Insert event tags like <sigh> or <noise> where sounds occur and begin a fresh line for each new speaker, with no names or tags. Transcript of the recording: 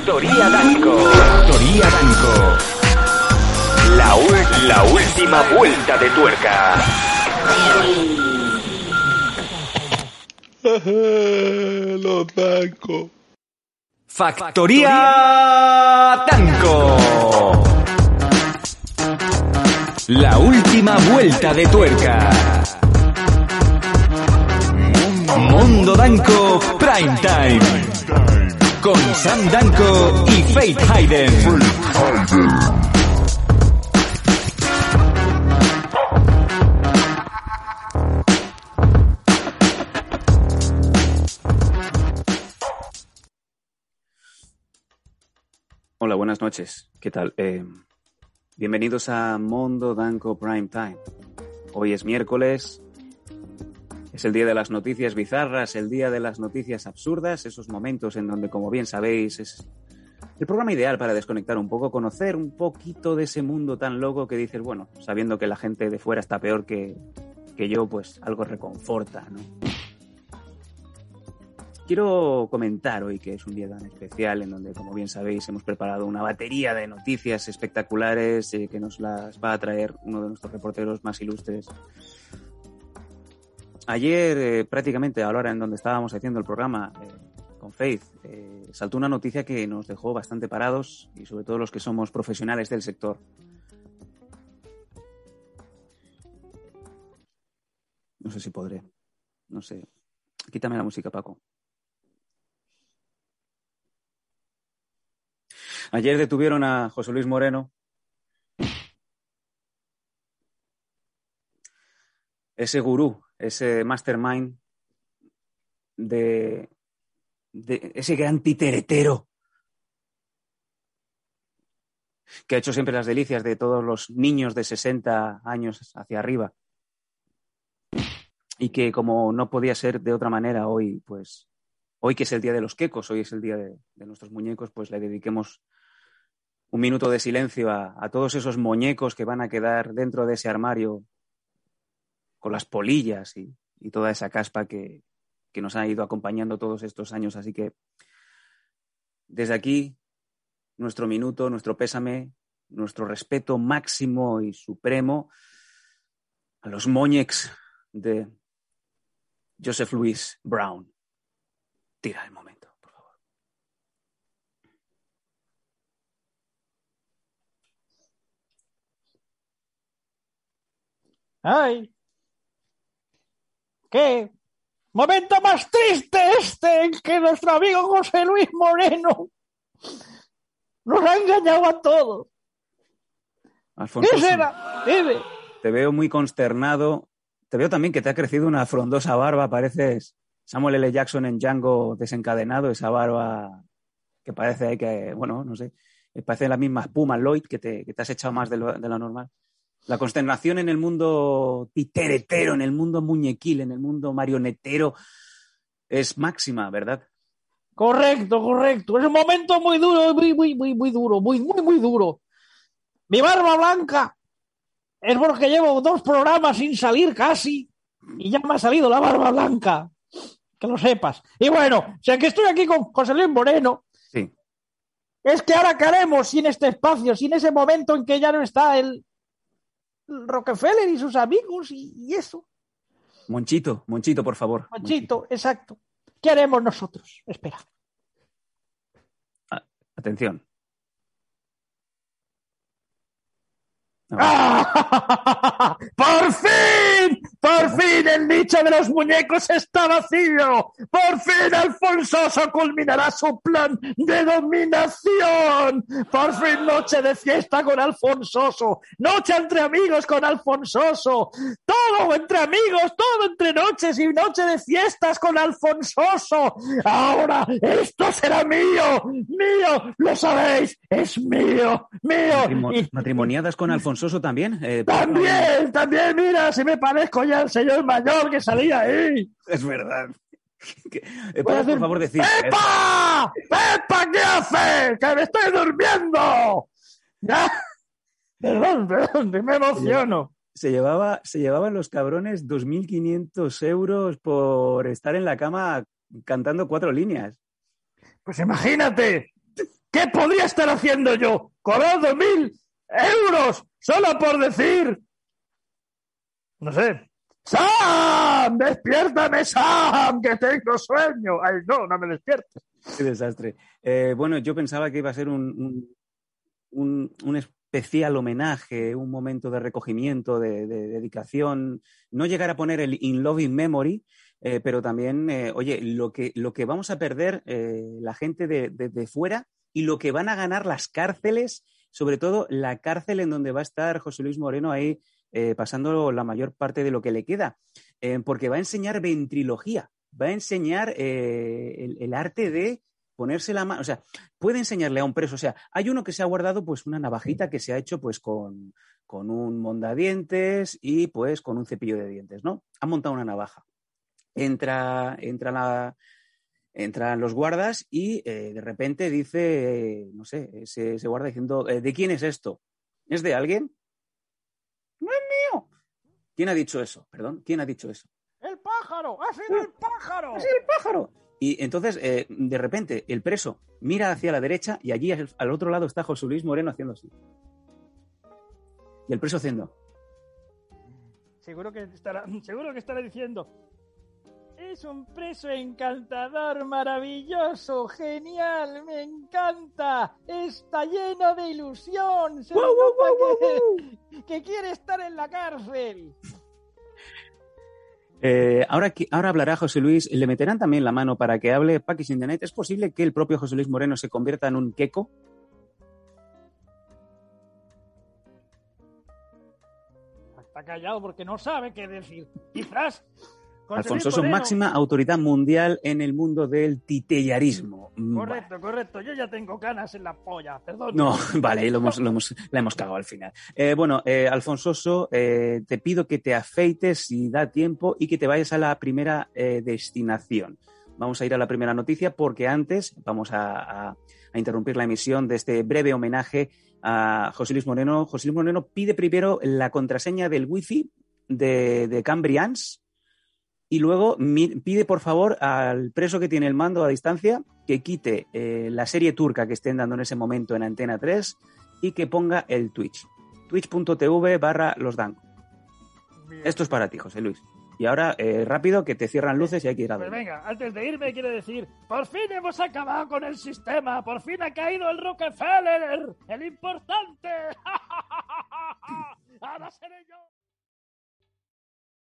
Factoría Danco. Factoría Danco. La, la última vuelta de tuerca. <laughs>
Los bancos.
Factoría Danco. La última vuelta de tuerca. Mundo Danco Prime Time. Con Sam Danco y Faith Hayden.
Hola, buenas noches. ¿Qué tal? Eh, bienvenidos a Mondo Danco Prime Time. Hoy es miércoles. Es el día de las noticias bizarras, el día de las noticias absurdas, esos momentos en donde, como bien sabéis, es el programa ideal para desconectar un poco, conocer un poquito de ese mundo tan loco que dices, bueno, sabiendo que la gente de fuera está peor que, que yo, pues algo reconforta, ¿no? Quiero comentar hoy que es un día tan especial en donde, como bien sabéis, hemos preparado una batería de noticias espectaculares eh, que nos las va a traer uno de nuestros reporteros más ilustres. Ayer, eh, prácticamente a la hora en donde estábamos haciendo el programa eh, con Faith, eh, saltó una noticia que nos dejó bastante parados y sobre todo los que somos profesionales del sector. No sé si podré. No sé. Quítame la música, Paco. Ayer detuvieron a José Luis Moreno. Ese gurú, ese mastermind de, ese gran titeretero que ha hecho siempre las delicias de todos los niños de 60 años hacia arriba. Y que como no podía ser de otra manera hoy, pues hoy que es el día de los quecos, hoy es el día de, nuestros muñecos, pues le dediquemos un minuto de silencio a, todos esos muñecos que van a quedar dentro de ese armario con las polillas y, toda esa caspa que, nos ha ido acompañando todos estos años. Así que desde aquí, nuestro minuto, nuestro pésame, nuestro respeto máximo y supremo a los moñex de Joseph Louis Brown. Tira el momento.
¡Ay! ¿Qué? Momento más triste este en que nuestro amigo José Luis Moreno nos ha engañado a todos.
Alfonso,
¿Qué será? Dime.
Te veo muy consternado. Te veo también que te ha crecido una frondosa barba. Pareces Samuel L. Jackson en Django desencadenado. Esa barba que parece que, bueno, no sé, parece la misma espuma Lloyd que te, que te has echado más de lo, de lo normal. La consternación en el mundo titeretero, en el mundo muñequil, en el mundo marionetero es máxima, ¿verdad?
Correcto, correcto. Es un momento muy duro, muy, muy, muy, muy duro, muy, muy, muy duro. Mi barba blanca es porque llevo dos programas sin salir casi y ya me ha salido la barba blanca. Que lo sepas. Y bueno, si que estoy aquí con José Luis Moreno,
sí.
es que ahora qué haremos sin este espacio, sin ese momento en que ya no está el, Rockefeller y sus amigos y, y, eso.
Monchito, Monchito, por favor.
Monchito, Monchito. exacto. ¿Qué haremos nosotros? Espera.
Ah, atención.
No. ¡Ah! <laughs> ¡Por fin! ¡Por fin el nicho de los muñecos está vacío! ¡Por fin Alfonsoso culminará su plan de dominación! ¡Por fin noche de fiesta con Alfonsoso! ¡Noche entre amigos con Alfonsoso! ¡Todo entre amigos! ¡Todo entre noches y noche de fiestas con Alfonsoso! ¡Ahora esto será mío! ¡Mío! ¡Lo sabéis! ¡Es mío! ¡Mío!
Matrimo y... ¿Matrimoniadas con Alfonso? también. Eh,
también, también, mira, si me parezco ya al señor mayor que salía ahí.
Es verdad. Eh, ¿Puedes, por favor, decir?
¡Pepa! ¡Pepa, qué haces! ¡Que me estoy durmiendo! ¿Ya? <laughs> Perdón, perdón, me emociono.
Se llevaba, se llevaban los cabrones 2.500 euros por estar en la cama cantando cuatro líneas.
Pues imagínate, ¿Qué podría estar haciendo yo? Cobrando mil euros solo por decir. No sé. ¡Sam! ¡Despiértame, Sam! ¡Que tengo sueño! ¡Ay, no, no me despiertes!
Qué desastre. Eh, bueno, yo pensaba que iba a ser un, un, especial homenaje, un momento de recogimiento, de, de dedicación. No llegar a poner el In Loving Memory, eh, pero también, eh, oye, lo que, lo que vamos a perder la gente de, de, de, fuera y lo que van a ganar las cárceles, sobre todo la cárcel en donde va a estar José Luis Moreno ahí eh, pasando la mayor parte de lo que le queda, eh, porque va a enseñar ventrilogía, va a enseñar eh, el, arte de ponerse la mano, o sea, puede enseñarle a un preso, o sea, hay uno que se ha guardado pues una navajita que se ha hecho pues con, con un mondadientes y pues con un cepillo de dientes, ¿no? Ha montado una navaja. Entra, entra la, entran los guardas y de repente dice, no sé, se, guarda diciendo, ¿de quién es esto? ¿Es de alguien? Mío. ¿Quién ha dicho eso? Perdón, ¿quién ha dicho eso?
El pájaro, ha sido el pájaro.
Ha sido el pájaro. Y entonces, eh, de repente, el preso mira hacia la derecha y allí al otro lado está José Luis Moreno haciendo así. Y el preso haciendo.
Seguro que estará, seguro que estará diciendo, es un preso encantador, maravilloso, genial, me encanta. Está lleno de ilusión. Se
¡Wow, wow, wow,
que, <laughs> que, quiere estar en la cárcel.
Eh, ahora, ahora hablará José Luis. ¿Le meterán también la mano para que hable Paquis Internet? ¿Es posible que el propio José Luis Moreno se convierta en un queco?
Está callado porque no sabe qué decir. Quizás
Alfonso es máxima autoridad mundial en el mundo del titellarismo.
Correcto, correcto. Yo ya tengo canas en la polla, perdón.
No, <laughs> vale, lo hemos, lo hemos, la hemos cagado al final. Eh, bueno, eh, Alfonsoso, eh, te pido que te afeites si da tiempo y que te vayas a la primera destinación. Vamos a ir a la primera noticia porque antes vamos a, a, a interrumpir la emisión de este breve homenaje a José Luis Moreno. José Luis Moreno pide primero la contraseña del wifi de, de Cambrians y luego pide por favor al preso que tiene el mando a distancia que quite eh, la serie turca que estén dando en ese momento en Antena 3 y que ponga el Twitch. Twitch.tv barra los danco. Esto es para ti, José Luis. Y ahora, eh, rápido, que te cierran luces y hay que ir a
ver. Pues venga, antes de irme quiero decir, por fin hemos acabado con el sistema, por fin ha caído el Rockefeller, el importante. <laughs> ahora seré yo.